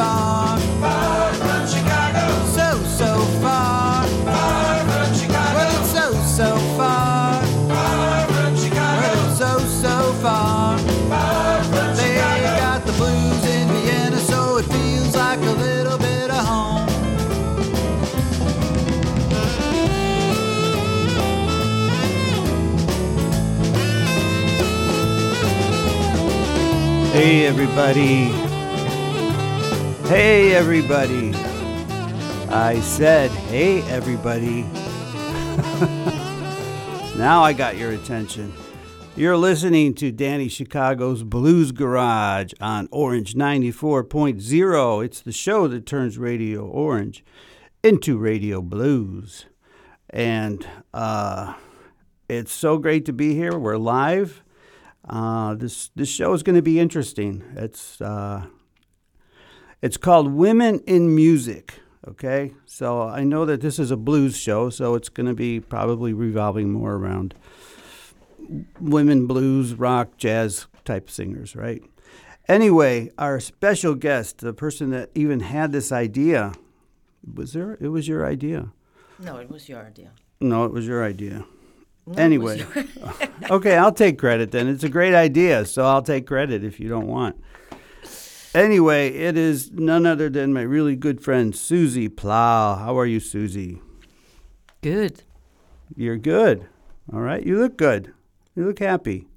far. Far from Chicago. So, so far. Far from Chicago. Well, it's so, so far. Far from Well, Chicago. it's so, so far. Far from They Chicago. got the blues in Vienna, so it feels like a little bit of home. Hey, everybody. Hey, everybody. I said, hey, everybody. now I got your attention. You're listening to Danny Chicago's Blues Garage on Orange 94.0. It's the show that turns Radio Orange into Radio Blues. And uh, it's so great to be here. We're live. Uh, this this show is going to be interesting. It's uh, it's called Women in Music. Okay, so I know that this is a blues show, so it's going to be probably revolving more around women blues, rock, jazz type singers, right? Anyway, our special guest, the person that even had this idea, was there? It was your idea. No, it was your idea. No, it was your idea. No, Anyway. your- Okay, I'll take credit then. It's a great idea, so I'll take credit if you don't want. Anyway, it is none other than my really good friend Susi Plahl. How are you, Susi? Good. You're good. All right, you look good. You look happy.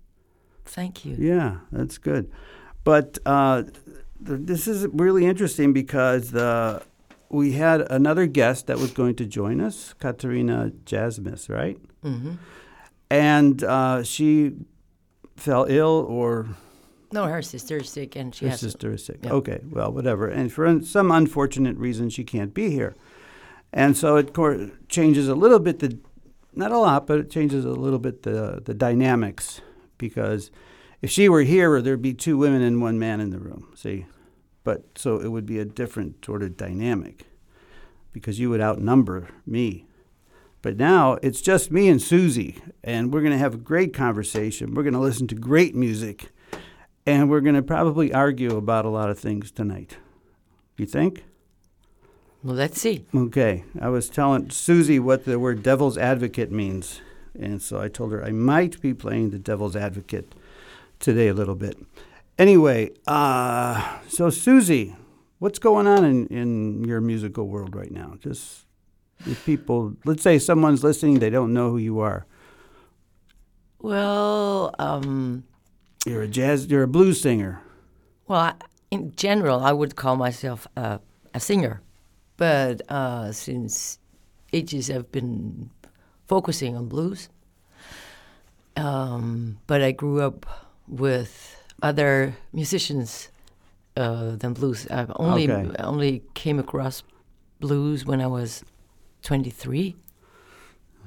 Thank you. Yeah, that's good. But uh, th- this is really interesting because the we had another guest that was going to join us, Katerina Jasmus, right? Mm-hmm. And uh, she fell ill or No, her sister is sick and she has. her sister is sick. yeah. Okay, well, whatever. And for un- some unfortunate reason, she can't be here. And so it changes a little bit the, not a lot, but it changes a little bit the the dynamics because if she were here, there'd be two women and one man in the room. See, but so it would be a different sort of dynamic because you would outnumber me. But now it's just me and Susi, and we're going to have a great conversation. We're going to listen to great music, and we're going to probably argue about a lot of things tonight. You think? Well, let's see. Okay. I was telling Susi what the word devil's advocate means, and so I told her I might be playing the devil's advocate today a little bit. Anyway, uh, so Susi, what's going on in, in your musical world right now? Just if people, let's say someone's listening, they don't know who you are. Well, um, You're a jazz, you're a blues singer. well, I, in general, I would call myself a, a singer, but uh, since ages I've been focusing on blues. Um, but I grew up with other musicians uh, than blues. I've only Okay. only came across blues when I was twenty three.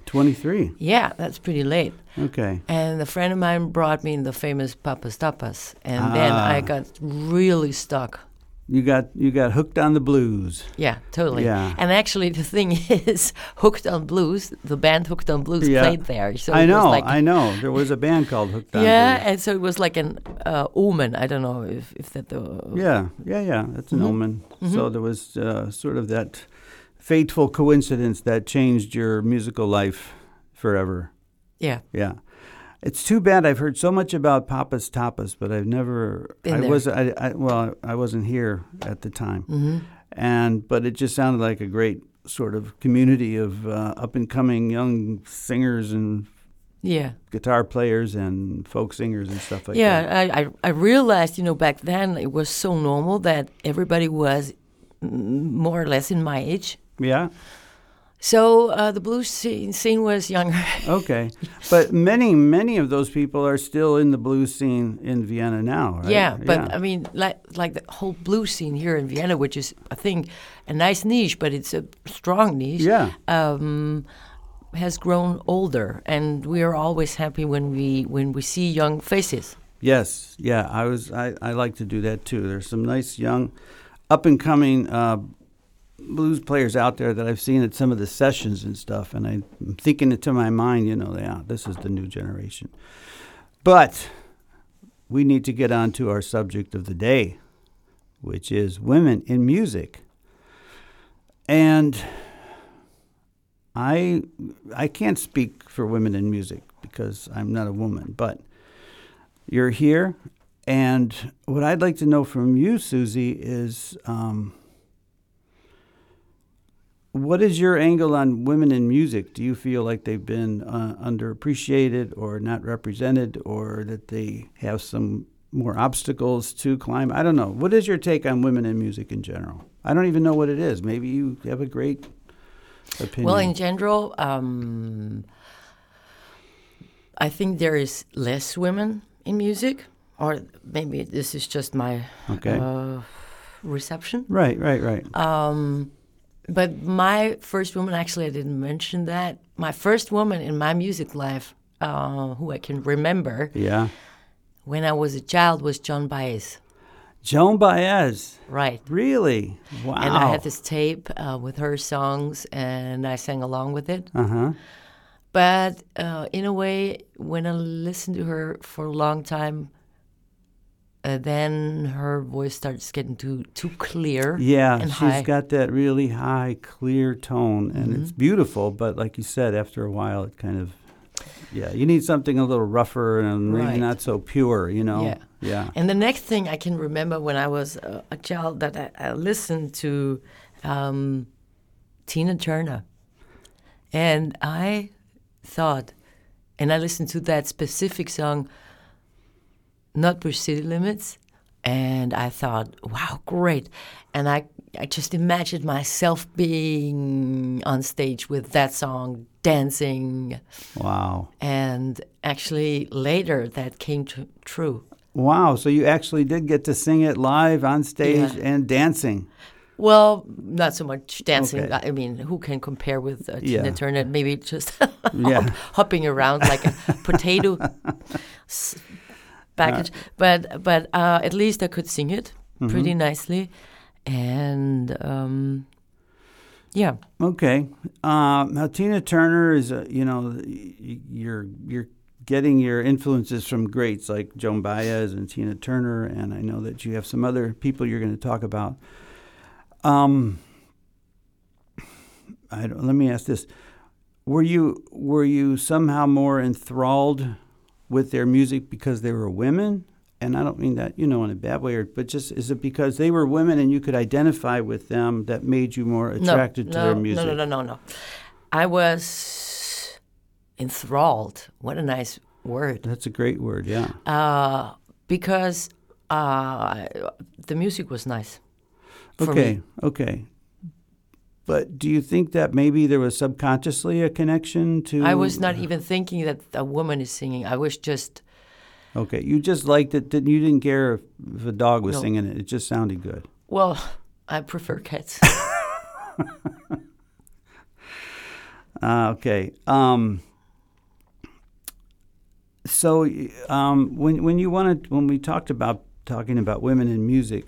23. Yeah, that's pretty late. Okay. And a friend of mine brought me the famous Papa's Tapas, and then Ah. I got really stuck. You got you got hooked on the blues. Yeah, totally. Yeah. And actually, the thing is, Hooked on Blues, the band Hooked on Blues Yeah. played there. So I know, like, I know. There was a band called Hooked on Blues. yeah, Blues. and so it was like an uh, omen. I don't know if if that the Yeah, yeah, yeah. That's an Mhm. omen. So Mhm. there was uh, sort of that fateful coincidence that changed your musical life forever. yeah. Yeah. It's too bad. I've heard so much about Papa's Tapas, but I've never. Been I there. was. I, I well, I wasn't here at the time, hmm and but it just sounded like a great sort of community of uh, up and coming young singers and Yeah. guitar players and folk singers and stuff like yeah, that. I, I I realized, you know, back then it was so normal that everybody was more or less in my age. Yeah. So uh, the blues scene, scene was younger. Okay. But many, many of those people are still in the blues scene in Vienna now, right? Yeah, but I mean, like like the whole blues scene here in Vienna, which is I think a nice niche, but it's a strong niche. Yeah. Um, has grown older, and we are always happy when we when we see young faces. Yes. Yeah. I was. I, I like to do that too. There's some nice young, up and coming uh, blues players out there that I've seen at some of the sessions and stuff, and I'm thinking it to my mind. You know, yeah, this is the new generation. But we need to get on to our subject of the day. which is women in music. And I I can't speak for women in music because I'm not a woman, but you're here, and what I'd like to know from you, Susi, is um, what is your angle on women in music? Do you feel like they've been uh, underappreciated or not represented, or that they have some more obstacles to climb? I don't know. What is your take on women in music in general? I don't even know what it is. Maybe you have a great opinion. Well, in general, um, I think there is less women in music, or maybe this is just my Okay. uh, reception. right, right, right. Um, but my first woman, actually, I didn't mention that. My first woman in my music life, uh, who I can remember yeah. when I was a child, was John Baez. Joan Baez. Right. Really? Wow. And I had this tape uh, with her songs, and I sang along with it. Uh huh. But uh, in a way, when I listened to her for a long time, uh, then her voice starts getting too too clear. Yeah, and she's high. got that really high, clear tone, and it's Mm-hmm. beautiful. But like you said, after a while, it kind of, yeah, you need something a little rougher and maybe Right. not so pure, you know? Yeah. Yeah. And the next thing I can remember when I was uh, a child that I, I listened to um, Tina Turner, and I thought, and I listened to that specific song, "Nutbush City Limits," and I thought, wow, great, and I I just imagined myself being on stage with that song, dancing, Wow. and actually later that came tr- true. Wow. So you actually did get to sing it live on stage Yeah. and dancing. Well, not so much dancing. Okay. I mean, who can compare with uh, Yeah. Tina Turner? Maybe just Yeah. hopping around like a potato package. but but uh, at least I could sing it Mm-hmm. pretty nicely, and um, yeah, Okay. Um, now Tina Turner is, a, you know, you're you're getting your influences from greats like Joan Baez and Tina Turner, and I know that you have some other people you're going to talk about. Um, I don't, let me ask this: Were you were you somehow more enthralled with their music because they were women? And I don't mean that, you know, in a bad way, or, but just is it because they were women and you could identify with them that made you more attracted no, to no, their music? No, no, no, no, no. I was enthralled. What a nice word. That's a great word, yeah. Uh, because uh, the music was nice. Okay, me. okay. But do you think that maybe there was subconsciously a connection to? I was not even thinking that a woman is singing. I was just Okay, you just liked it. Didn't you? Didn't care if, if a dog was No. singing it. It just sounded good. well, I prefer cats. Uh, okay. Um, so um, when when you wanted when we talked about talking about women in music,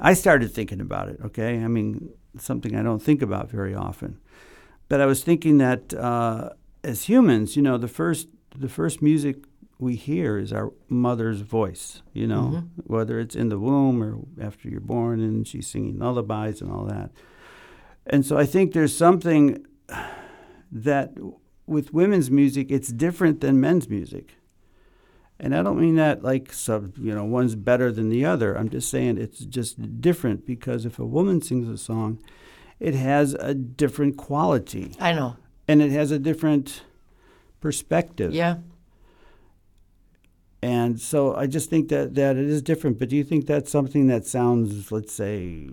I started thinking about it. Okay, I mean something I don't think about very often, but I was thinking that uh, as humans, you know, the first the first music we hear is our mother's voice. You know, whether it's in the womb or after you're born and she's singing lullabies and all that. And so I think there's something that with women's music, it's different than men's music. And I don't mean that like sub, you know, one's better than the other. I'm just saying it's just different because if a woman sings a song, it has a different quality I know. and it has a different perspective. Yeah. And so I just think that, that it is different. But do you think that's something that sounds, let's say,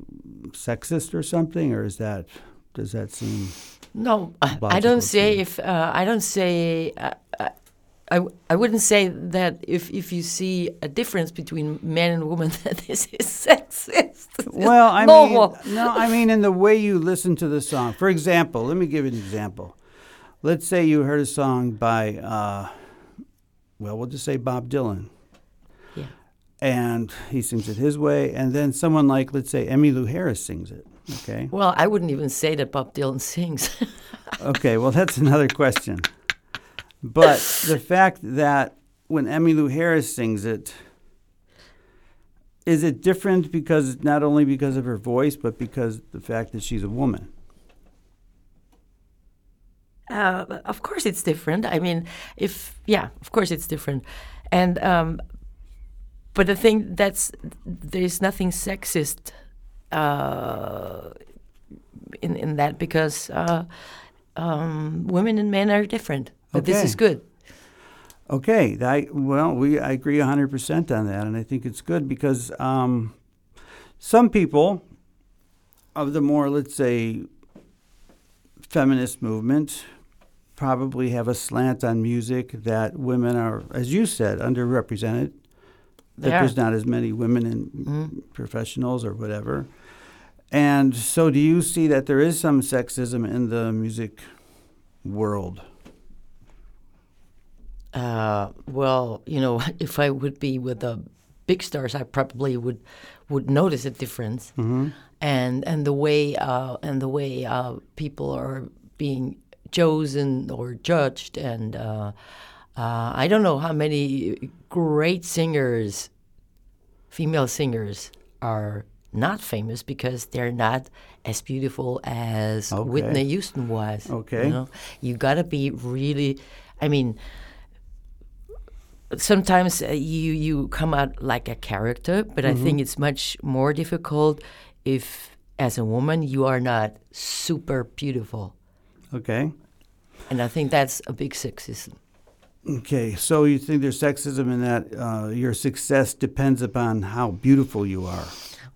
sexist or something, or is that does that seem? No, I- don't say if uh, I don't say uh, I I wouldn't say that if if you see a difference between men and women that this is sexist. Well, I normal. mean, no, I mean in the way you listen to the song. For example, let me give you an example. Let's say you heard a song by, uh, well, we'll just say Bob Dylan, Yeah. and he sings it his way, and then someone like, let's say, Emmylou Harris sings it. Okay. Well, I wouldn't even say that Bob Dylan sings. Okay, well, that's another question. But the fact that when Emmylou Harris sings it, is it different because not only because of her voice, but because the fact that she's a woman? Uh, of course, it's different. I mean, if yeah, of course it's different, and um, but the thing that's there's nothing sexist uh, in in that because uh, um, women and men are different. But this is good. Okay, I well, we I agree hundred percent on that, and I think it's good because um, some people of the more, let's say, feminist movement probably have a slant on music that women are, as you said, underrepresented. That are. there's not as many women in professionals or whatever. And so, do you see that there is some sexism in the music world? Uh, well, you know, if I would be with the big stars, I probably would would notice a difference, and and the way uh, and the way uh, people are being chosen or judged, and uh, uh, I don't know how many great singers, female singers, are not famous because they're not as beautiful as Okay. Whitney Houston was. Okay. you know, you gotta be really. I mean, sometimes uh, you you come out like a character, but I think it's much more difficult if, as a woman, you are not super beautiful, Okay. and I think that's a big sexism. Okay, so you think there's sexism in that uh, your success depends upon how beautiful you are.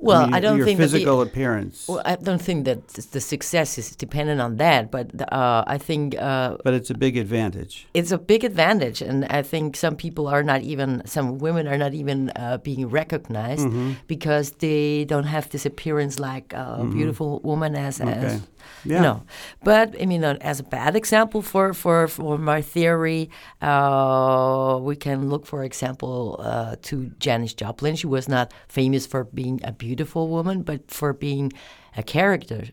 Well, mean, I don't your think that the- physical appearance, Well, I don't think that the success is dependent on that, but uh, I think uh, but it's a big advantage. it's a big advantage, and I think some people are not even some women are not even uh, being recognized Mm-hmm. because they don't have this appearance like a beautiful woman as, Okay. as Yeah. you know. But I mean, uh, as a bad example for for for my theory, uh, we can look, for example, uh, to Janis Joplin. She was not famous for being a beautiful woman, but for being a character.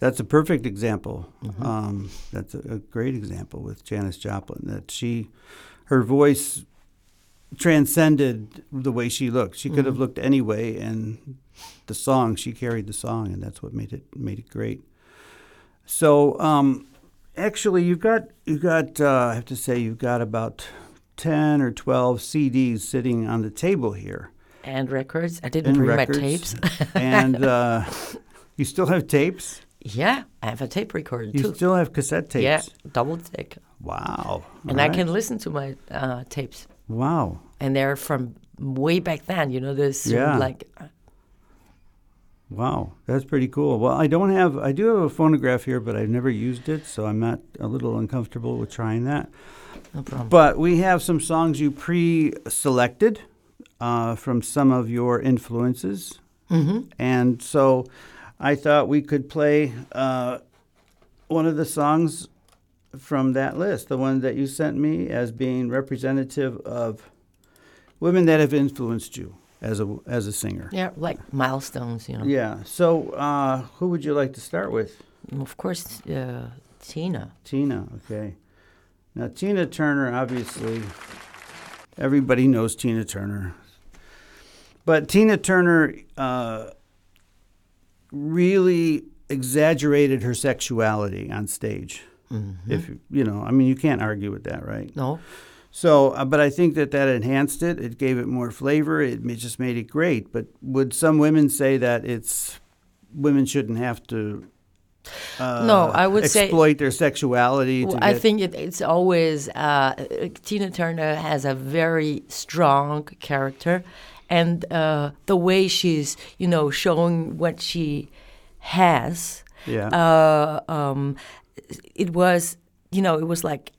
That's a perfect example. Mm-hmm. Um, that's a, a great example with Janis Joplin. That she, her voice transcended the way she looked. She Mm-hmm. could have looked any way, and the song she carried the song, and that's what made it made it great. So, um, actually, you've got you've got uh, I have to say you've got about ten or twelve CDs sitting on the table here. And records. I didn't and bring records. my tapes. and uh, you still have tapes. yeah, I have a tape recorder You too. still have cassette tapes. Yeah, double take. Wow. And All I can listen to my uh, tapes. Wow. And they're from way back then. You know, this Yeah. like Wow. That's pretty cool. Well, I don't have. I do have a phonograph here, but I've never used it, so I'm not a little uncomfortable with trying that. no problem. But we have some songs you pre-selected uh, from some of your influences, hmm and so I thought we could play uh, one of the songs from that list, the one that you sent me as being representative of women that have influenced you as a as a singer. Yeah, like milestones. You know. Yeah. So, uh, who would you like to start with? Of course, uh, Tina. Tina. Okay. Now, Tina Turner, obviously, everybody knows Tina Turner. But Tina Turner uh, really exaggerated her sexuality on stage. If you- you know, I mean, you can't argue with that, right? No. So, uh, but I think that that enhanced it. It gave it more flavor. It ma- just made it great. But would some women say that it's women shouldn't have to? Uh, No, I would say- exploit their sexuality. Well, I think it, it's always uh, Tina Turner has a very strong character, and uh, the way she's you know showing what she has. Yeah. Uh, um, it was you know it was like.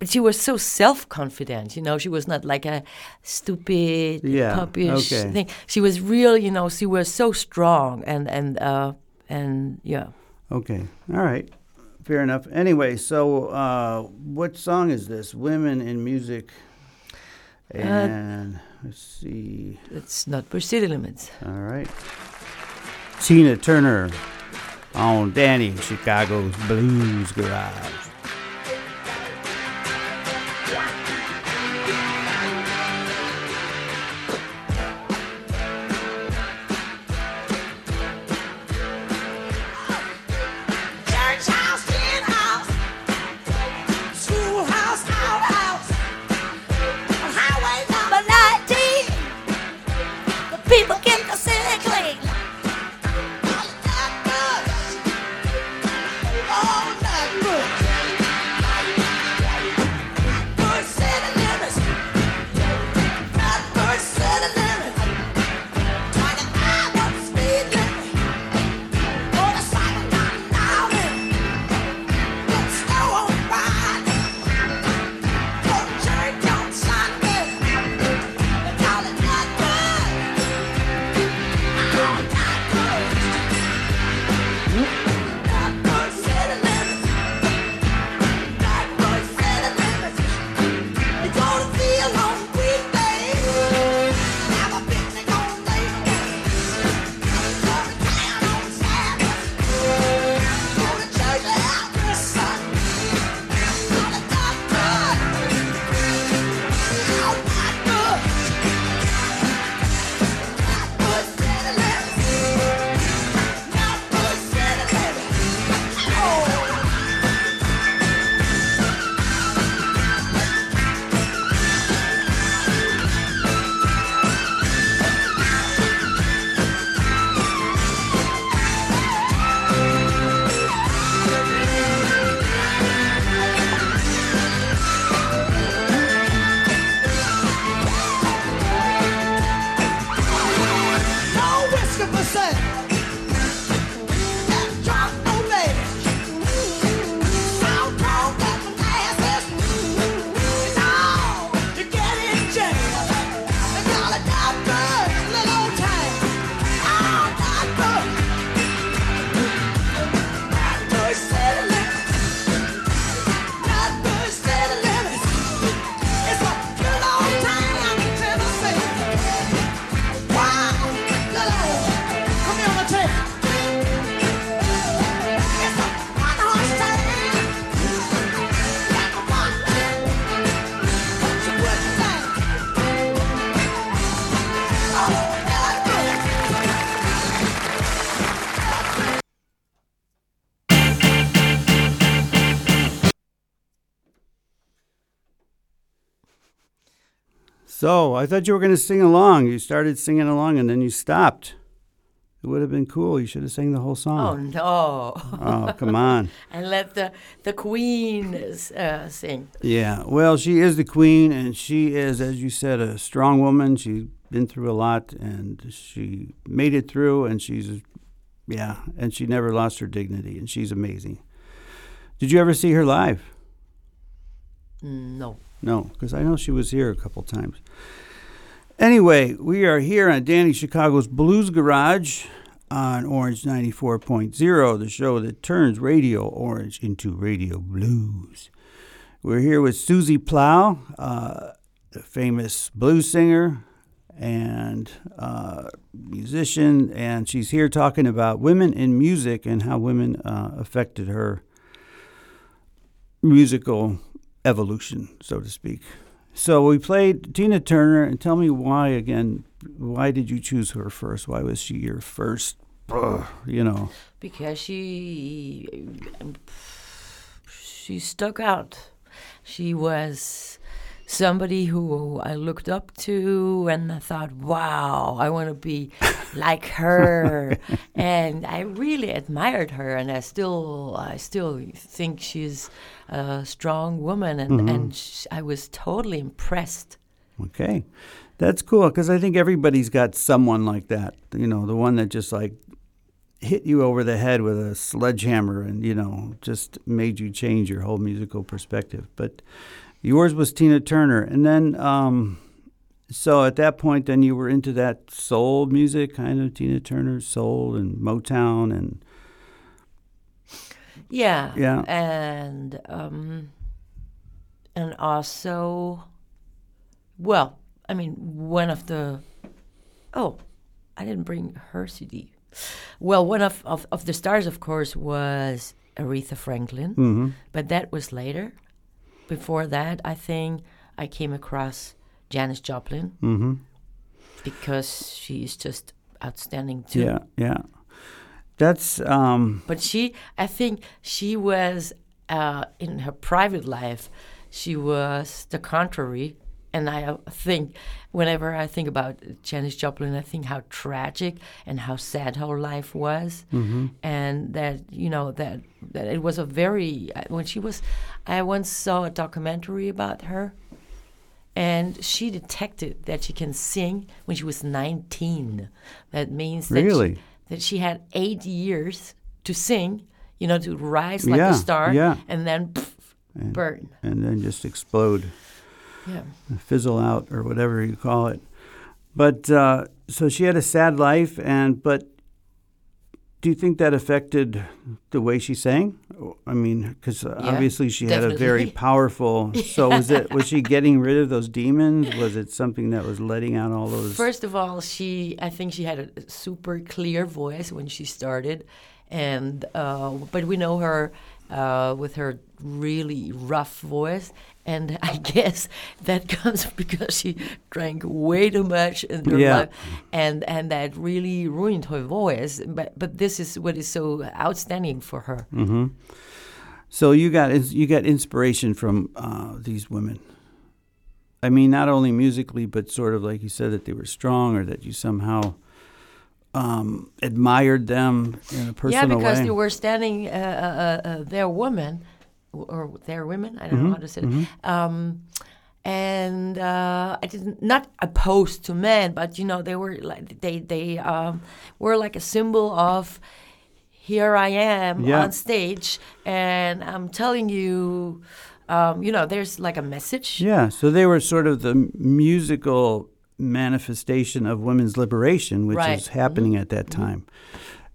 But she was so self-confident, you know. She was not like a stupid, Yeah, puppyish okay. thing. She was real, you know. She was so strong, and and uh, and yeah. Okay. All right. Fair enough. Anyway, so uh, what song is this? Women in Music. Uh, And let's see. It's Nutbush City Limits. All right. Tina Turner on Danny Chicago's Blues Garage. So I thought you were going to sing along. You started singing along and then you stopped. It would have been cool. You should have sang the whole song. Oh no! Oh, come on. and let the the queen uh, sing. Yeah. Well, she is the queen, and she is, as you said, a strong woman. She's been through a lot, and she made it through, and she's, yeah, and she never lost her dignity, and she's amazing. Did you ever see her live? Mm, No. No, because I know she was here a couple times. Anyway, we are here on Danny Chicago's Blues Garage on Orange 94.0, the show that turns Radio Orange into Radio Blues. We're here with Susi Plahl, uh, the famous blues singer and uh, musician, and she's here talking about women in music and how women uh, affected her musical evolution, so to speak. So we played Tina Turner, and tell me why again. Why did you choose her first? Why was she your first? you know. because she she stuck out. She was somebody who I looked up to, and I thought, "Wow, I want to be like her." and I really admired her, and I still, I still think she's a strong woman, and mm-hmm. and sh- I was totally impressed. Okay, that's cool because I think everybody's got someone like that. You know, the one that just like hit you over the head with a sledgehammer and you know just made you change your whole musical perspective. But yours was Tina Turner, and then um, so at that point, then you were into that soul music, kind of Tina Turner soul and Motown and Yeah. Yeah. And um and also well, I mean one of the oh, I didn't bring her CD. Well, one of, of, of the stars of course was Aretha Franklin, hmm but that was later. Before that, I think I came across Janis Joplin hmm because is just outstanding too. yeah, yeah. That's um, But she, I think she was uh, in her private life, she was the contrary. And I uh, think, whenever I think about Janis Joplin, I think how tragic and how sad her life was, and that you know that that it was a very uh, when she was. I once saw a documentary about her, and she detected that she can sing when she was 19. That means that she- Really? that she had eight years to sing, you know, to rise like Yeah, a star, yeah. and then pff, burn. and then just explode. Yeah. fizzle out or whatever you call it. But uh, so she had a sad life, and but do you think that affected the way she sang? I mean, because Yeah, obviously she had a very powerful. So was it was she getting rid of those demons? Was it something that was letting out all those? First of all, she I think she had a super clear voice when she started, and uh, but we know her uh, with her really rough voice, and I guess that comes because she drank way too much in her Yeah. life, and and that really ruined her voice. But but this is what is so outstanding for her. hmm So you got you got inspiration from uh, these women. I mean, not only musically, but sort of like you said that they were strong, or that you somehow um, admired them in a personal yeah, because way. they were standing, uh, uh, uh, they're women, w- or they're women, I don't Mm-hmm, know how to say it. Um, and uh, I didn't not opposed to men, but you know they were like they they um, were like a symbol of here I am Yeah. on stage, and I'm telling you, um, you know, there's like a message. yeah, so they were sort of the musical manifestation of women's liberation, which Right. is happening at that time,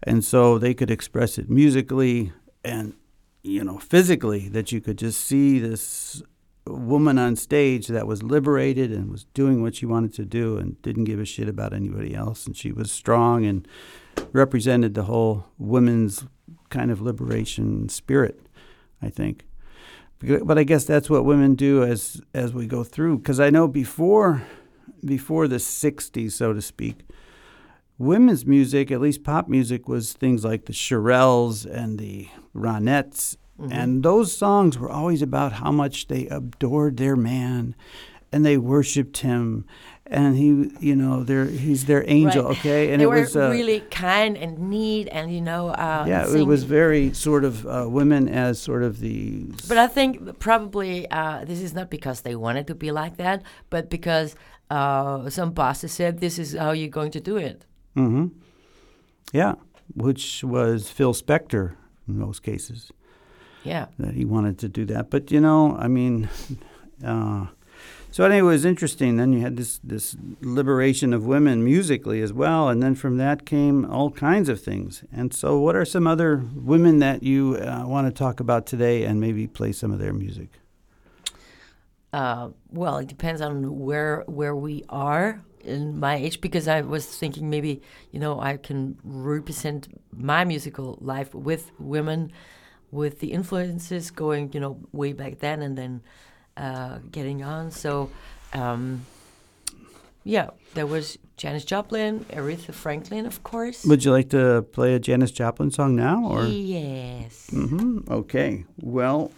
and so they could express it musically and you know physically. That you could just see this woman on stage that was liberated and was doing what she wanted to do and didn't give a shit about anybody else. And she was strong and represented the whole women's kind of liberation spirit, I think. But I guess that's what women do as as we go through. Because I know before before the '60s, so to speak, women's music, at least pop music, was things like the Shirelles and the Ronettes, and those songs were always about how much they adored their man, and they worshipped him, and he, you know, they're he's their angel, Right. okay, and they it were was uh, really kind and neat, and you know, uh, yeah, it was very sort of uh, women as sort of the But I think probably uh, this is not because they wanted to be like that, but because uh, some bosses said this is how you're going to do it. Hmm Yeah, which was Phil Spector in most cases Yeah. that he wanted to do that. But you know, I mean, uh, so anyway, it was interesting. Then you had this this liberation of women musically as well, and then from that came all kinds of things. And so, what are some other women that you uh, want to talk about today, and maybe play some of their music? Uh, well, it depends on where where we are in my age. Because I was thinking maybe you know I can represent my musical life with women, with the influences going you know way back then and then uh, getting on. So. Um, yeah, there was Janis Joplin, Aretha Franklin, of course. Would you like to play a Janis Joplin song now, or? yes. hmm Okay. Well,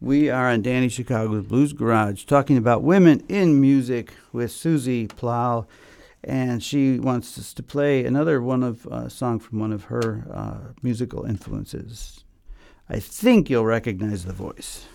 we are on Danny Chicago's Blues Garage talking about women in music with Susi Plahl, and she wants us to play another one of uh, song from one of her uh, musical influences. I think you'll recognize the voice.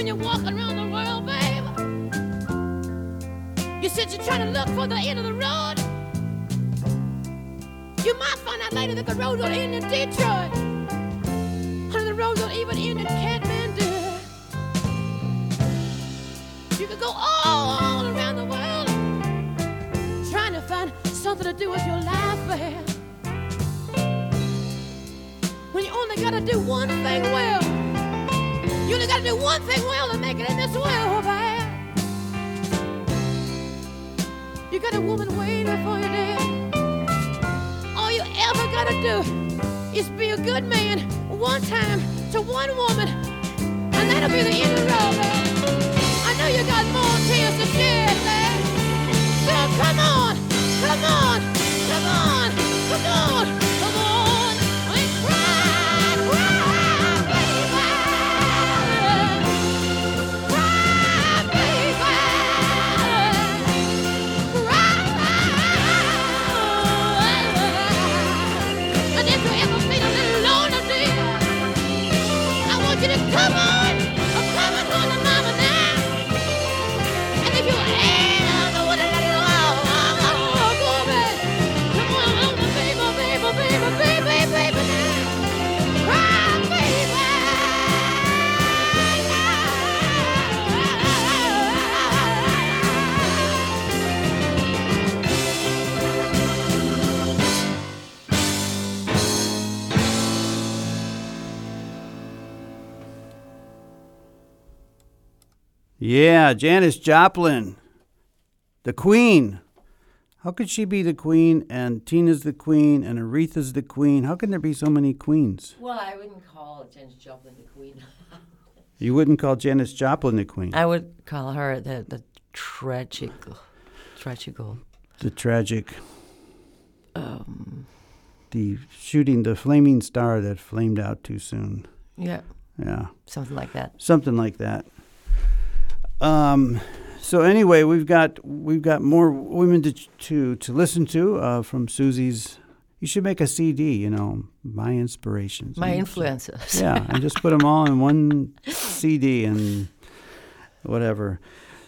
When you're walking around the world, baby, you said you're trying to look for the end of the road. You might find out later that the road don't end in Detroit. And the road don't even end in Kathmandu. You could go all, all around the world trying to find something to do with your life, babe. When you only gotta do one thing well. You only gotta do one thing well to make it in this world, oh, babe. You got a woman waiting for you there. All you ever gotta do is be a good man one time to one woman, and that'll be the end of the road, babe. I know you got more tears to shed, babe. So come on, come on, come on, come on, Yeah, Janis Joplin, the Queen. How could she be the Queen and Tina's the Queen and Aretha's the Queen? How can there be so many queens? Well, I wouldn't call Janis Joplin the queen. You wouldn't call Janis Joplin the Queen. I would call her the the tragic, tragical. the tragic, Um, the shooting the flaming star that flamed out too soon. yeah, Yeah. something like that. something like that. Um, so anyway, we've got we've got more women to to, to listen to uh, from Susi's. You should make a CD. You know, my inspirations. My And- influences. Yeah, and just put them all in one CD and whatever.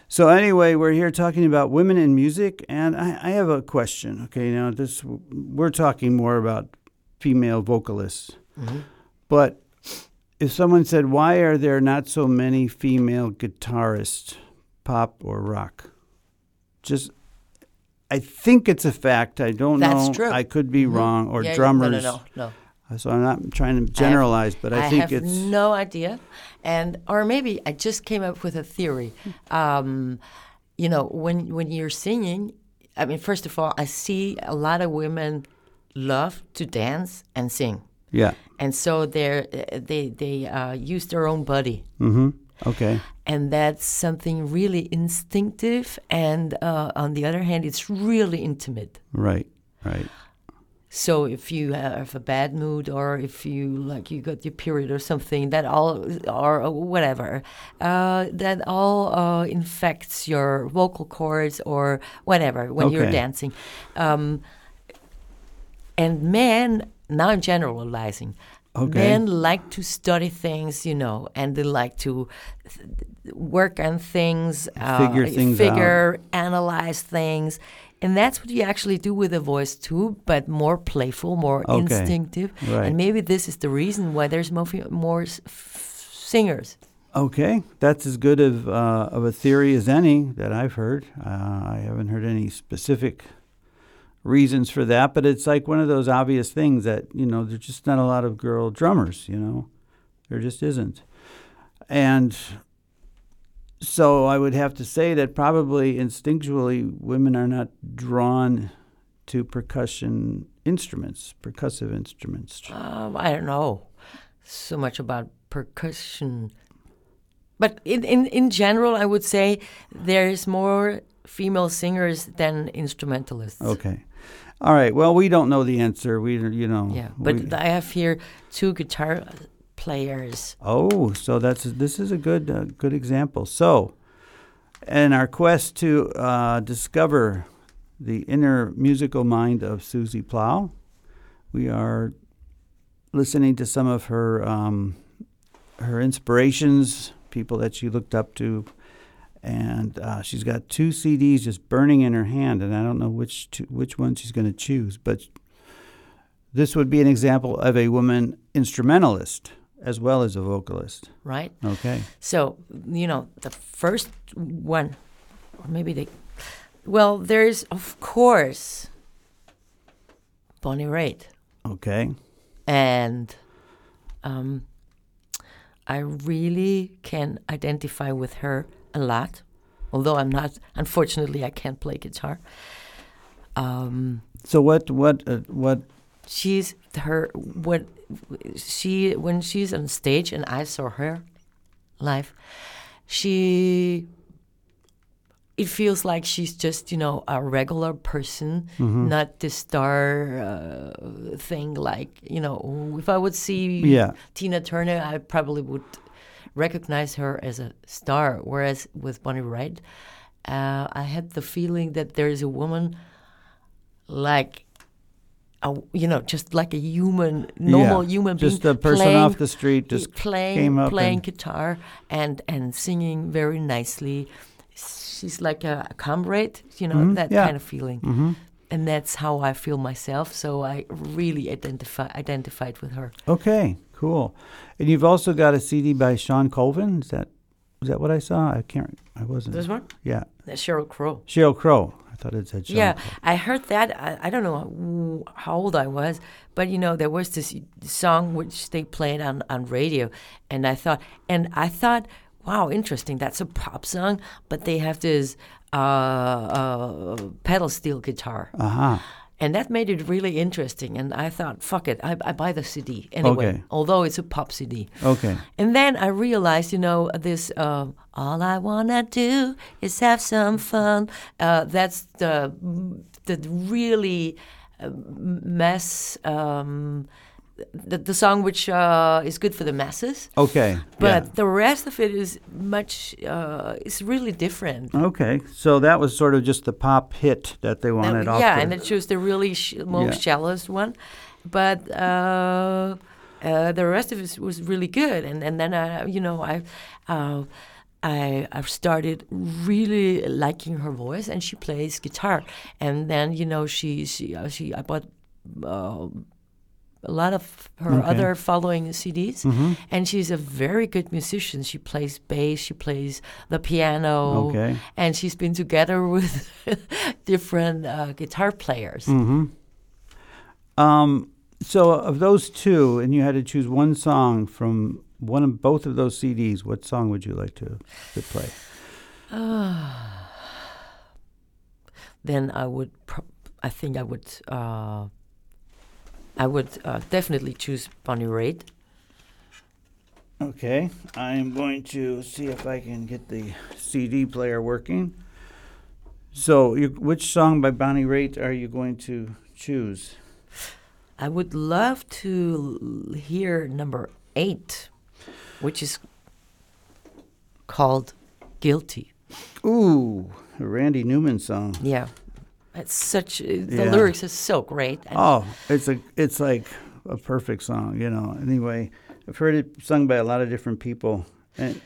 So anyway, we're here talking about women in music, and I, I have a question. Okay, now this we're talking more about female vocalists, Mhm. but if someone said, "Why are there not so many female guitarists, pop or rock?" Just, I think it's a fact. I don't That's know. true. I could be Mhm. wrong. Or Yeah, drummers. No, no, no, no. So I'm not trying to generalize, but I, think it's I think have it's no idea, and or maybe I just came up with a theory. Um, you know, when when you're singing, I mean, first of all, I see a lot of women love to dance and sing, yeah. and so they're they they uh, use their own body, Mm-hmm. Okay. and that's something really instinctive. And uh, on the other hand, it's really intimate. Right. Right. So if you have a bad mood, or if you like you got your period or something, that all or whatever, uh, that all uh, infects your vocal cords or whatever when you're dancing. Um, and men, now I'm generalizing. Okay. Men like to study things, you know, and they like to th- work on things, uh, Figure things figure, analyze things, and that's what you actually do with a voice too, but more playful, more Okay. instinctive. Right. And maybe this is the reason why there's more, fe- more s- f- singers. Okay. That's as good of uh, of a theory as any that I've heard. Uh, I haven't heard any specific reasons for that, but it's like one of those obvious things that you know there's just not a lot of girl drummers. You know, there just isn't, and so I would have to say that probably instinctually women are not drawn to percussion instruments, percussive instruments. Um, I don't know so much about percussion, but in, in, in general, I would say there's more female singers than instrumentalists. Okay. All right. Well, we don't know the answer. We, you know. Yeah, but we- I have here two guitar players. oh, so that's this is a good uh, good example. So, in our quest to uh, discover the inner musical mind of Susi Plahl, we are listening to some of her um, her inspirations, people that she looked up to, and uh, she's got two CDs just burning in her hand, and I don't know which two, which one she's going to choose, but this would be an example of a woman instrumentalist as well as a vocalist. right? Okay. So, you know, the first one, or maybe they, well, there's, of course, Bonnie Raitt. Okay. And um, I really can identify with her a lot, although I'm not, unfortunately, I can't play guitar. Um, So what what uh, what she's her what she when she's on stage and I saw her live, she it feels like she's just you know a regular person, Mm-hmm. not the star uh, thing. Like you know, if I would see Yeah. Tina Turner, I probably would recognize her as a star. Whereas with Bonnie Raitt, uh, I had the feeling that there is a woman like a, you know, just like a human, normal Yeah, human being. just a person playing- off the street just playing, came up playing and- guitar and and singing very nicely. She's like a, a comrade, you know, Mhm, that yeah. kind of feeling, Mhm. and that's how I feel myself. So I really identify identified with her. Okay, cool. And you've also got a CD by Shawn Colvin. Is that is that what I saw? I can't. I wasn't. This one, Yeah, That's Sheryl Crow. Sheryl Crow. I thought it said Sean. Yeah, Crow. I heard that. I, I don't know how old I was, but you know, there was this song which they played on, on radio, and I thought, and I thought wow, interesting. That's a pop song, but they have this uh, uh, pedal steel guitar. Uh huh. And that made it really interesting. And I thought, fuck it, I, I buy the CD anyway, Okay. although it's a pop CD. Okay. And then I realized, you know, this uh, all I wanna do is have some fun. Uh, that's the the really uh, mass. Um, the, the song which uh, is good for the masses, Okay. but yeah. the rest of it is much. Uh, is really different. Okay. So that was sort of just the pop hit that they wanted Uh, off. yeah, and it chose the really sh- most Yeah. shallowest one, but uh, uh, the rest of it was really good. And and then I, you know, I. Uh, I I started really liking her voice, and she plays guitar. And then you know she she uh, she I bought uh, a lot of her Okay. other following CDs, Mm-hmm. and she's a very good musician. She plays bass, she plays the piano, Okay. and she's been together with different uh, guitar players. Mm-hmm. Um, so of those two, and you had to choose one song from one of both of those CDs, what song would you like to, to play? Then I would, pro- I think I would, uh, I would uh, definitely choose Bonnie Raitt. Okay, I am going to see if I can get the CD player working. So, you, which song by Bonnie Raitt are you going to choose? I would love to l- hear number eight, which is called "Guilty." Ooh, a Randy Newman song. Yeah, it's such. uh, The Yeah. lyrics are so great. and- Oh, it's a it's like a perfect song, you know. Anyway, I've heard it sung by a lot of different people, and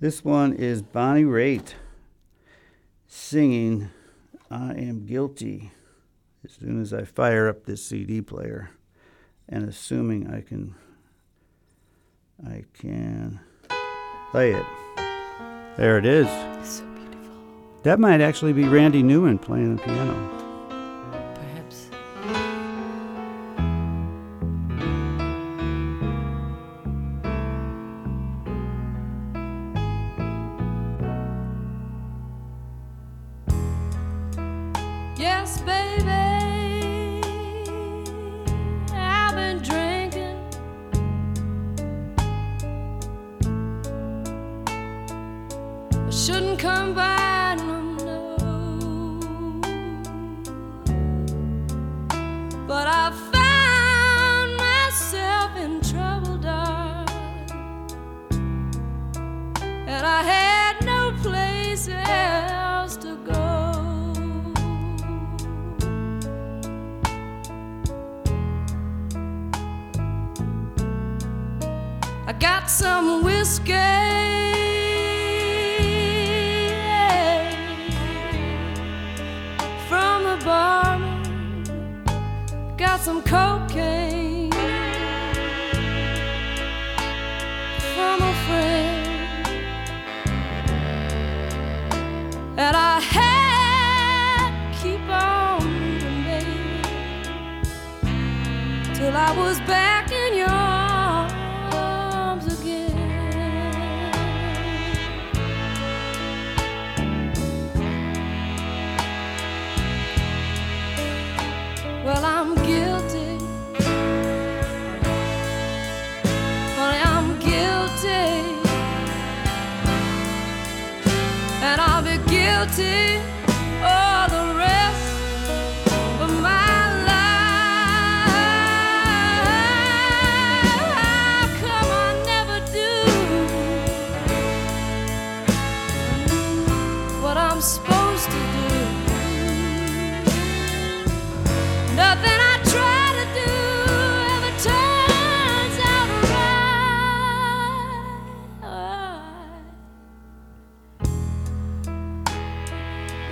this one is Bonnie Raitt singing "I Am Guilty." As soon as I fire up this CD player, and assuming I can, I can play it. There it is. That might actually be Randy Newman playing the piano.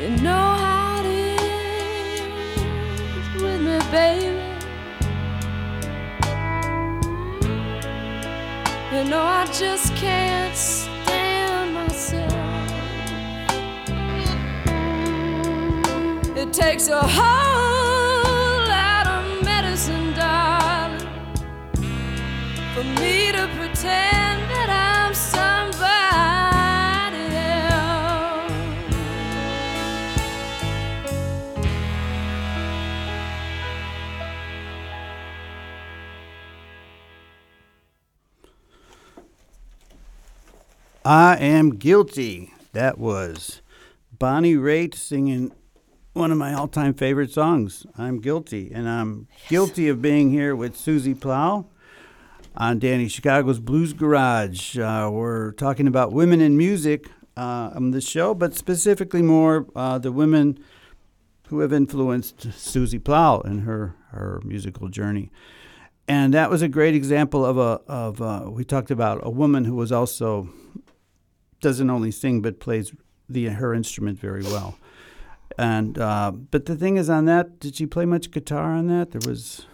You know how it is with me, baby. You know I just can't stand myself. It takes a whole lot of medicine, darling, for me to pretend I am guilty. That was Bonnie Raitt singing one of my all-time favorite songs. I'm guilty, and I'm guilty of being here with Susi Plahl on Danny Chicago's Blues Garage. Uh, we're talking about women in music uh, on this show, but specifically more uh, the women who have influenced Susi Plahl in her her musical journey. And that was a great example of a of uh, we talked about a woman who was also doesn't only sing but plays the her instrument very well. And uh, but the thing is, on that, did she play much guitar on that? There was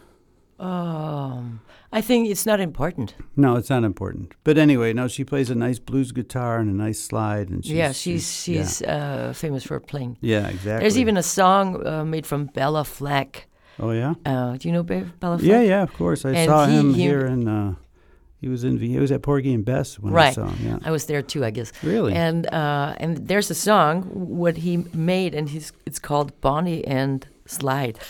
Um, I think it's not important. no, it's not important. But anyway, no, she plays a nice blues guitar and a nice slide, and she's, yeah, she's she's uh, famous for playing. yeah, yeah, exactly. There's even a song uh, made from Béla Fleck. oh yeah, Uh, do you know Béla Fleck? yeah, yeah. Of course, I And saw he- him he- here, in uh, he was in he was at Porgy and Bess when I saw him. Yeah, I was there too, I guess. really. And uh, and there's a song what he made, and he's it's called Bonnie and Slide.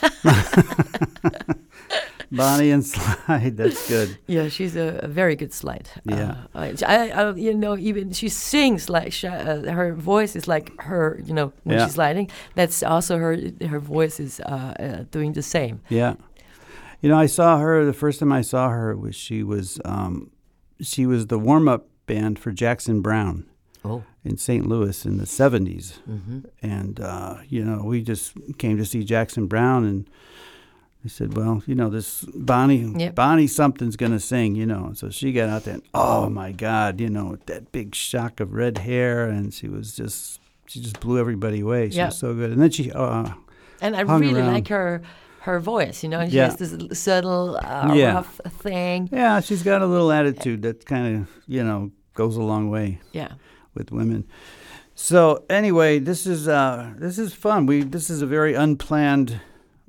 Bonnie and Slide. That's good. yeah, she's a, a very good slide. Yeah. uh, I, I, you know, even she sings like sh- uh, her voice is like her. You know, when Yeah. she's sliding, that's also her. Her voice is uh, uh, doing the same. Yeah. You know, I saw her the first time I saw her was she was um, she was the warm up band for Jackson Browne Oh. in St. Louis in the 70s. hmm And, uh, you know, we just came to see Jackson Browne and they said, well, you know, this Bonnie, Yep. Bonnie something's going to sing, you know. So she got out there and, oh my God, you know, with that big shock of red hair. And she was just, she just blew everybody away. She Yeah. was so good. And then she, uh, And I Hung really around. like her her voice. You know, she Yeah. has this subtle, uh, Yeah. rough thing. yeah, she's got a little attitude that kind of, you know, goes a long way. Yeah. with women. So anyway, this is uh, this is fun. We this is a very unplanned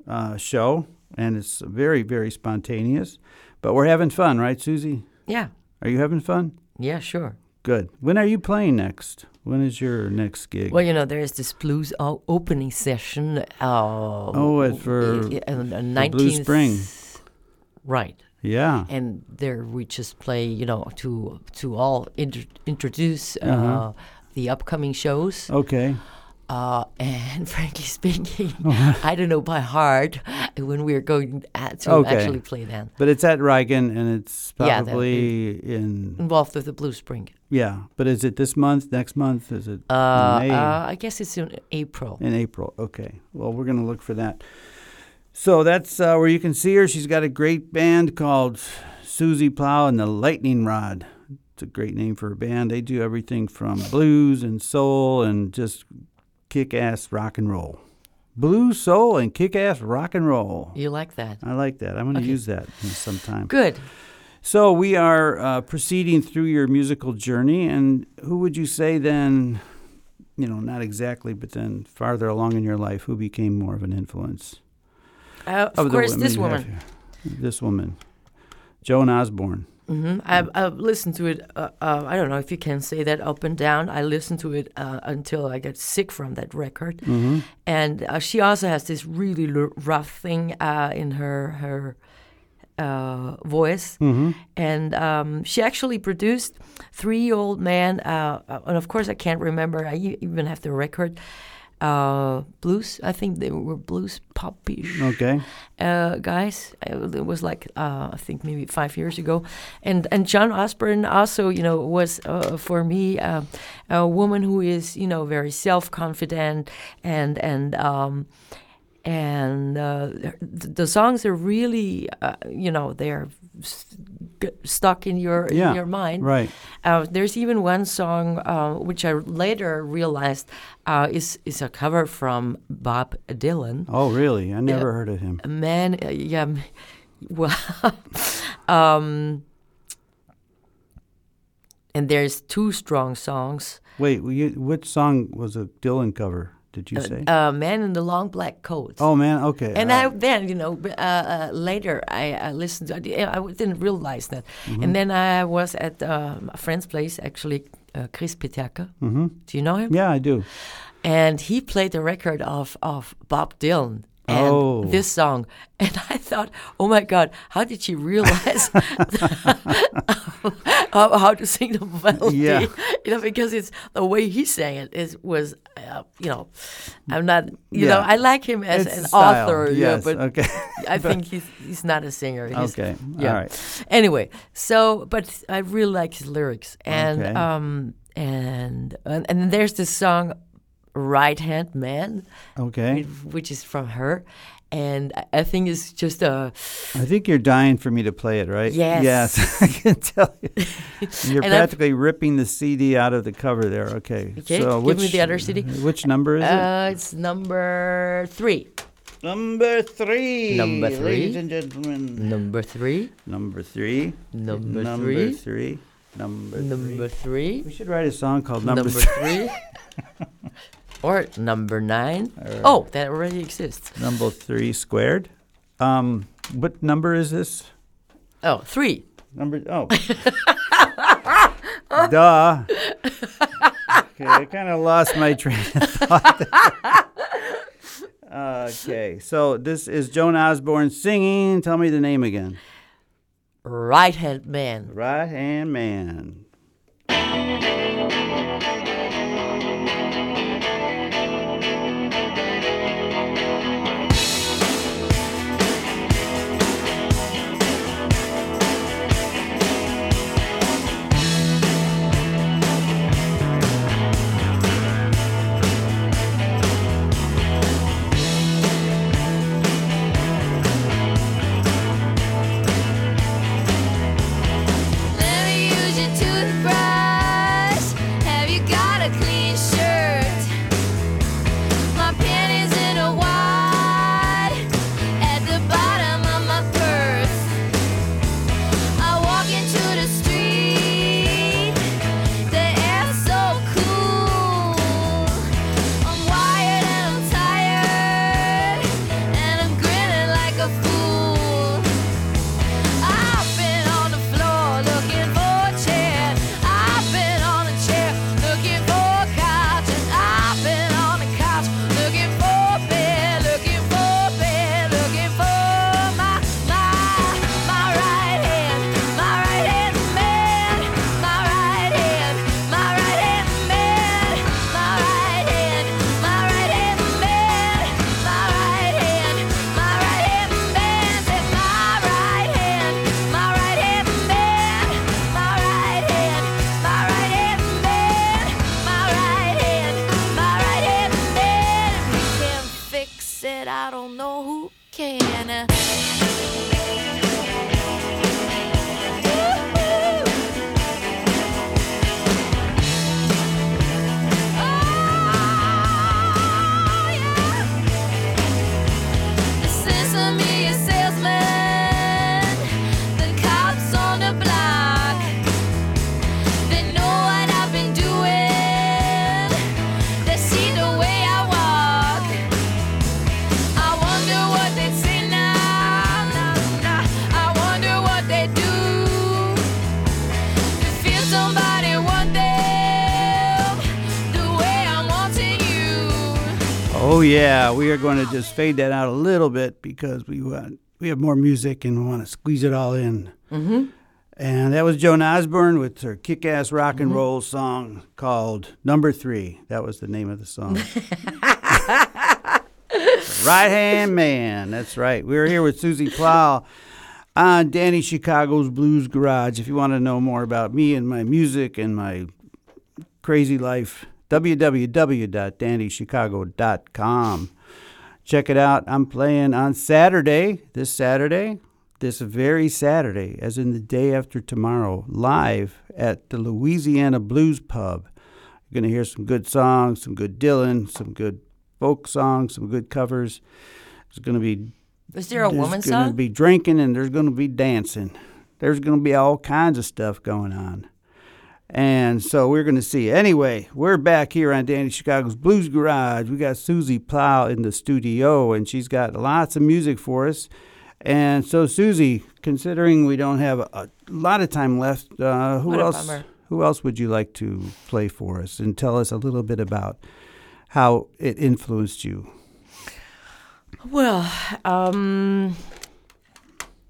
uh, show, and it's very very spontaneous. But we're having fun, right, Susi? Yeah. Are you having fun? Yeah. Sure. Good. When are you playing next? When is your next gig? Well, you know, there is this blues opening session. Uh, Oh, it's for- on for Blue Spring. Right. yeah. And there we just play, you know, to to all intro introduce uh, Uh-huh. the upcoming shows. Okay. Uh, and frankly speaking, Oh. I don't know by heart when we're going to Okay. actually play then. But it's at Reigen, and it's Yeah, probably in Involved with the Blue Spring. Yeah. But is it this month? Next month? Is it Uh, May? uh, I guess it's in April. In April. Okay. Well, we're going to look for that. So that's uh, where you can see her. She's got a great band called Susi Plahl and the Lightning Rod. It's a great name for a band. They do everything from blues and soul and just kick ass rock and roll. Blues, soul, and kick ass rock and roll. You like that? I like that. I'm going to Okay. use that sometime. Good. So we are uh, proceeding through your musical journey, and who would you say then, you know, not exactly, but then farther along in your life, who became more of an influence? Uh, of, the course, this woman. This woman, Joan Osborne. hmm I've, I've listened to it. Uh, uh, I don't know if you can say that up and down. I listened to it uh, until I got sick from that record. Mm-hmm. And uh, she also has this really l- rough thing uh, in her her uh, voice. Mm-hmm. And um, she actually produced Three Old man, Uh, uh, and of course, I can't remember. I even have the record. Uh, blues. I think they were blues popish Okay. uh, guys. Uh, It was like uh, I think maybe five years ago, and and Joan Osborne also, you know, was uh, for me a woman who is you know very self confident and and. Um, and uh, the songs are really, uh, you know, they're s- g- stuck in your Yeah, in your mind. Right. Uh, there's even one song uh, which I later realized uh, is is a cover from Bob Dylan. Oh, really? I never heard of him. Man, uh, yeah, well, um, and there's two strong songs. Wait, you, which song was a Dylan cover? Did you say? Uh, Man in the Long Black Coat. oh man. Okay. And all I then, you know, uh, uh, later I, I listened to. I I didn't realize that, Mm-hmm. and then I was at um, a friend's place, actually, uh, Chris Peterka. Mm-hmm. Do you know him? Yeah, I do. and he played the record of of Bob Dylan and Oh. this song, and I thought, oh my God, how did she realize how, how to sing the melody. Yeah. You know, because it's the way he sang it is was, uh, you know, I'm not, you Yeah. know, I like him as It's an style, author, yes, yeah, but okay. I think he's he's not a singer. He's, Okay, yeah. all right. Anyway, so but I really like his lyrics, and Okay. um and and, and there's this song, Right Hand Man, Okay. which is from her, and I- I think it's just a I think you're dying for me to play it, right? Yes. Yes, I can tell you. You're And I've- practically ripping the CD out of the cover there. Okay. Okay, So give which, me the other CD. Which number is it? uh, it's number three. Number three. Number three. Ladies and gentlemen. Number three. Number three. Number Number three. three. Number Number three. three. We should write a song called Number, Number Three. or number nine. Oh, that already exists. Number three squared. Um, what number is this? Oh, three. Number oh. Duh. Okay, I kind of lost my train of thought. okay, so this is Joan Osborne singing. Tell me the name again. Right hand man. Right Hand Man. We are going to just fade that out a little bit because we want we have more music and we want to squeeze it all in. Mm-hmm. And that was Joan Osborne with her kick-ass rock and roll song called "Number Three. That was the name of the song. right hand man. That's right. We're here with Susi Plahl on Danny Chicago's Blues Garage. If you want to know more about me and my music and my crazy life, www.dannychicago.com. Check it out. I'm playing on Saturday, this Saturday, this very Saturday, as in the day after tomorrow, live at the Louisiana Blues Pub. You're going to hear some good songs, some good Dylan, some good folk songs, some good covers. There's going to be Is there a woman there's woman's going to be drinking and there's going to be dancing. There's going to be all kinds of stuff going on. And so we're going to see. Anyway, we're back here on Danny Chicago's Blues Garage. We got Susi Plahl in the studio, and she's got lots of music for us. And so, Susi, considering we don't have a, a lot of time left, uh, who else? bummer. Who else would you like to play for us and tell us a little bit about how it influenced you? Well, um,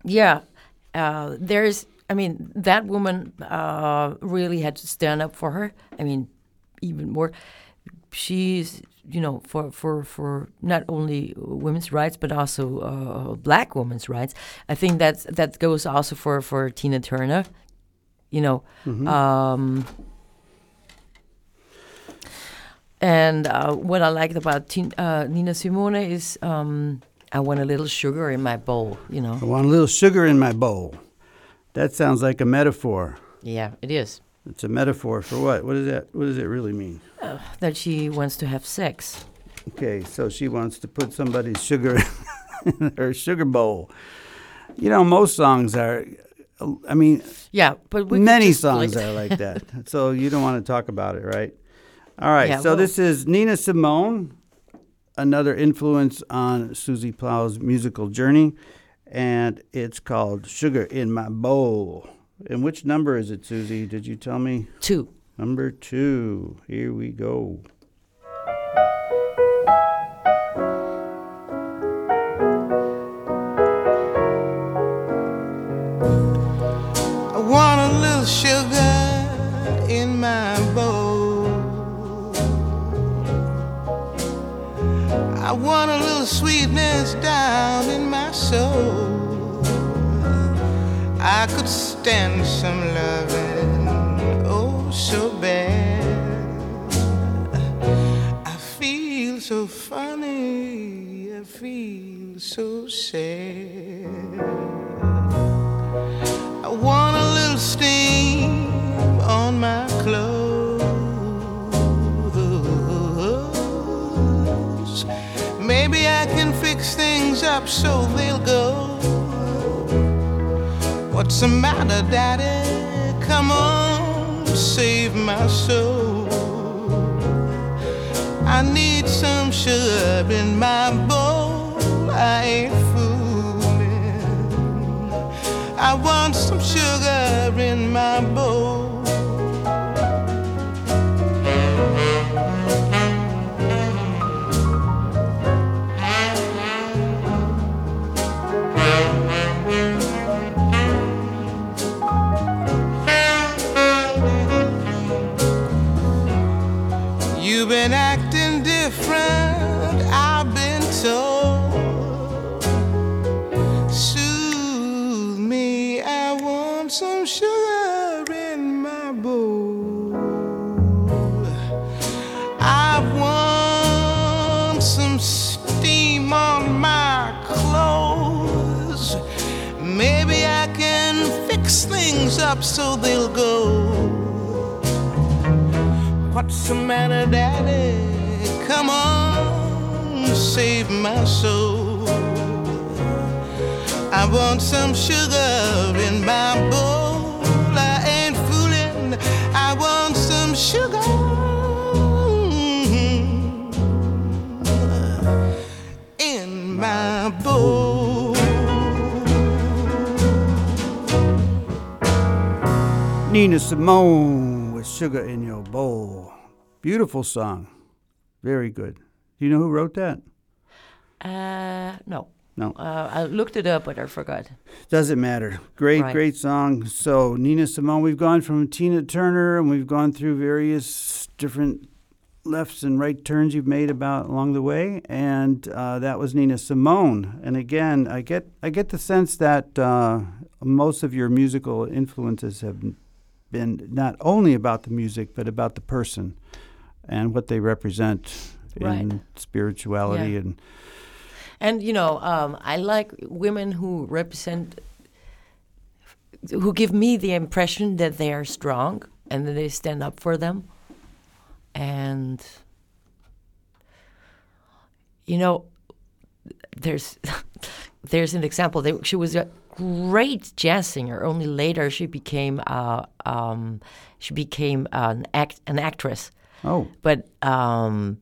yeah, uh, there's I mean, that woman uh, really had to stand up for her. I mean, even more, she's you know for for for not only women's rights but also uh, black women's rights. I think that's that goes also for for Tina Turner. You know, um, and uh, what I liked about uh, Nina Simone is um, I want a little sugar in my bowl. You know, I want a little sugar in my bowl. That sounds like a metaphor. yeah, it is It's a metaphor for what? What does that? What does it really mean? Oh, that she wants to have sex. Okay, so she wants to put somebody's sugar in her sugar bowl. You know, most songs are. I mean, Yeah, but we many songs like- are like that. so you don't want to talk about it, right? All right. Yeah, so well- this is Nina Simone, another influence on Susi Plahl's musical journey, and it's called "Sugar in My Bowl." And which number is it, Susi? Did you tell me? two. Number two. Here we go. I want a little sugar in my bowl. I want a little sweetness down in my soul. I could stand some loving, oh, so bad. I feel so funny, I feel so sad. I want a little steam on my clothes. Maybe I can fix things up so they'll go. What's the matter, Daddy? Come on, save my soul. I need some sugar in my bowl. I ain't fooling. I want some sugar in my bowl. Up so they'll go. What's the matter, Daddy? Come on, save my soul. I want some sugar in my bowl. I ain't fooling. I want some sugar Nina Simone with Sugar in Your Bowl. Beautiful song. Very good. Do you know who wrote that? Uh, no. No. Uh, I looked it up, but I forgot. Doesn't matter. Great, Right. great song. So, Nina Simone, we've gone from Tina Turner and we've gone through various different lefts and right turns you've made about along the way, and uh, that was Nina Simone. And again, I get I get the sense that uh, most of your musical influences have been not only about the music but about the person and what they represent in Right. spirituality Yeah. and And you know, um, I like women who represent, who give me the impression that they are strong and that they stand up for them. And you know, there's there's an example. There, she was great jazz singer. Only later she became uh, um, she became an act an actress oh but um,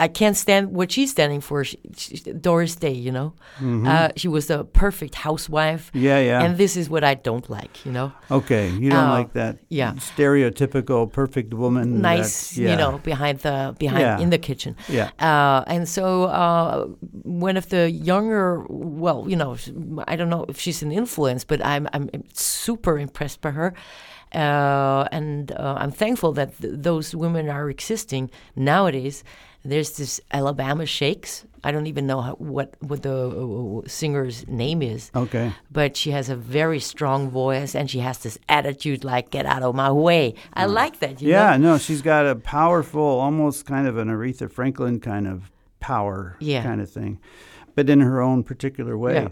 I can't stand what she's standing for. She, she, Doris Day, you know, uh, she was the perfect housewife. Mm-hmm. Yeah, yeah. And this is what I don't like, you know. Okay, you don't Oh, like that yeah. stereotypical perfect woman. nice, yeah. you know, behind the behind Yeah. in the kitchen. Yeah. Uh, and so uh, one of the younger, well, you know, I don't know if she's an influence, but I'm I'm super impressed by her. Uh, and uh, I'm thankful that th- those women are existing nowadays. There's this Alabama Shakes. I don't even know how, what what the uh, singer's name is Okay. but she has a very strong voice and she has this attitude like get out of my way i like that Mm. Yeah, know? no, she's got a powerful, almost kind of an Aretha Franklin kind of power Yeah. kind of thing, but in her own particular way. Yeah.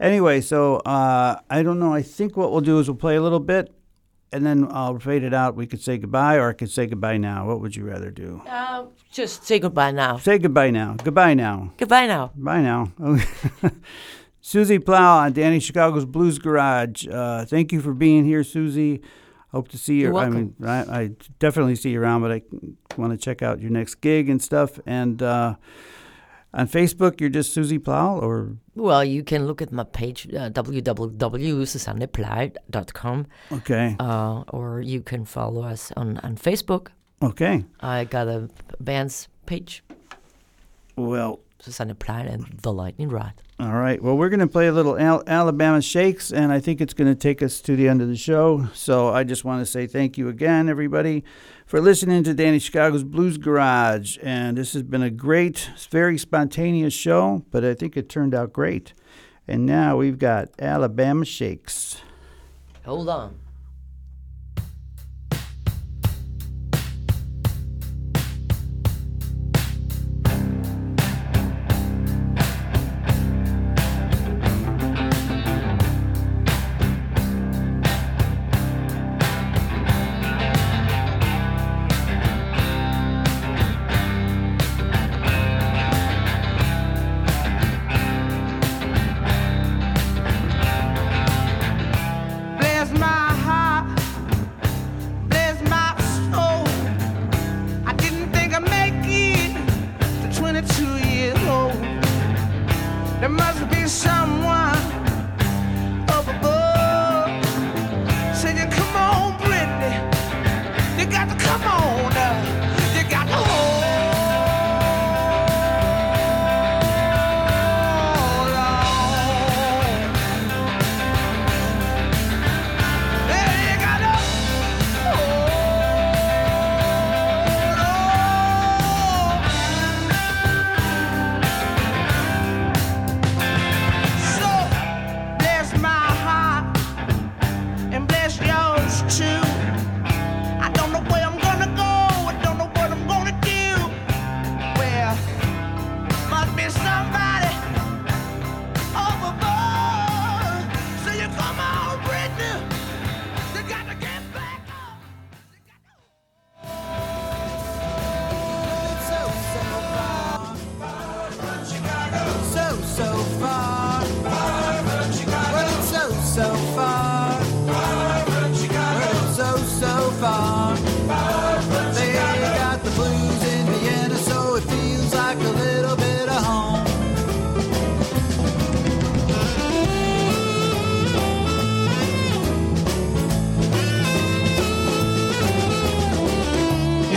Anyway, so uh, I don't know. I think what we'll do is we'll play a little bit and then I'll fade it out. We could say goodbye or I could say goodbye now. What would you rather do? Uh, just say goodbye now Say goodbye now. Goodbye now. goodbye now Bye now. Susi Plahl on Danny Chicago's Blues Garage. Uh, thank you for being here, Susi. Hope to see you. You're I mean, I, I definitely see you around, but I want to check out your next gig and stuff. And uh, on Facebook, you're just Susi Plahl, or? Well you can look at my page uh, www.susannepleid.com okay, uh, or you can follow us on, on facebook. Okay. i got a band's page. Well, and the lightning rod all right. Well, we're going to play a little Al- Alabama Shakes, and I think it's going to take us to the end of the show. So I just want to say thank you again, everybody, for listening to Danny Chicago's Blues Garage. And this has been a great, very spontaneous show, but I think it turned out great. And now we've got Alabama Shakes. hold on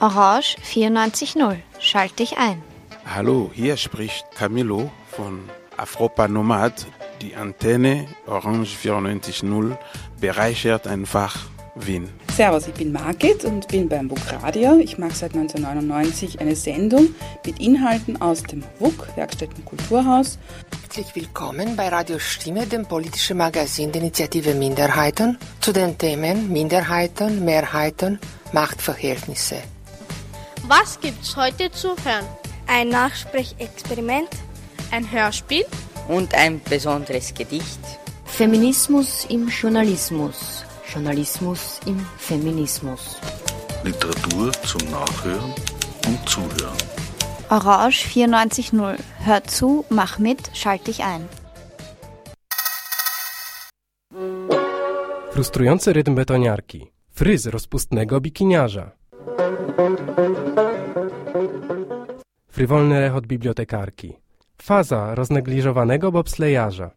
Orange 94.0. Schalt dich ein. Hallo, hier spricht Camilo von Afropa Nomad. Die Antenne Orange 94.0 bereichert einfach Wien. Servus, ich bin Margit und bin beim WUK Radio. Ich mache seit 1999 eine Sendung mit Inhalten aus dem WUK, Werkstätten Kulturhaus. Herzlich willkommen bei Radio Stimme, dem politischen Magazin der Initiative Minderheiten, zu den Themen Minderheiten, Mehrheiten, Machtverhältnisse. Was gibt's heute zu hören? Ein Nachsprechexperiment, Ein Hörspiel? Und ein besonderes Gedicht. Feminismus im Journalismus. Journalismus im Feminismus. Literatur zum Nachhören und Zuhören. Orange 94.0. Hör zu, mach mit, schalt dich ein. Frustrujący rytm betoniarki. Fryz rozpustnego bikiniarza. Frywolny rechot bibliotekarki. Faza roznegliżowanego bobslejarza.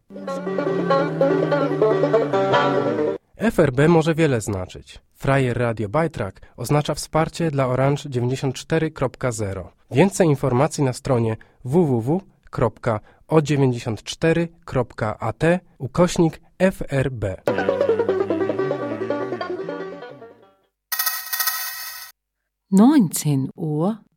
FRB może wiele znaczyć. Frajer Radio Bytrack oznacza wsparcie dla Orange 94.0. Więcej informacji na stronie www.o94.at ukośnik FRB. Neunzehn Uhr.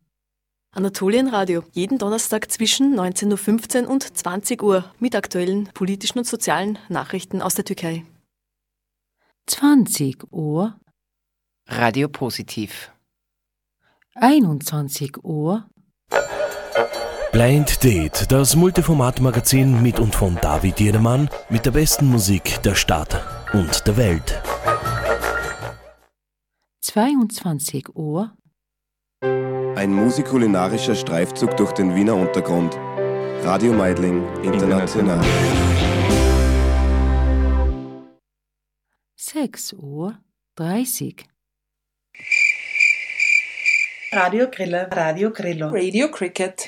Anatolienradio, jeden Donnerstag zwischen 19.15 Uhr und 20 Uhr mit aktuellen politischen und sozialen Nachrichten aus der Türkei. 20 Uhr. Radio Positiv. 21 Uhr. Blind Date, das Multiformat-Magazin mit und von David Jenemann mit der besten Musik der Stadt und der Welt. 22 Uhr. Ein musikulinarischer Streifzug durch den Wiener Untergrund. Radio Meidling International. 6 Uhr 30. Radio Griller, Radio Grillo. Radio Cricket.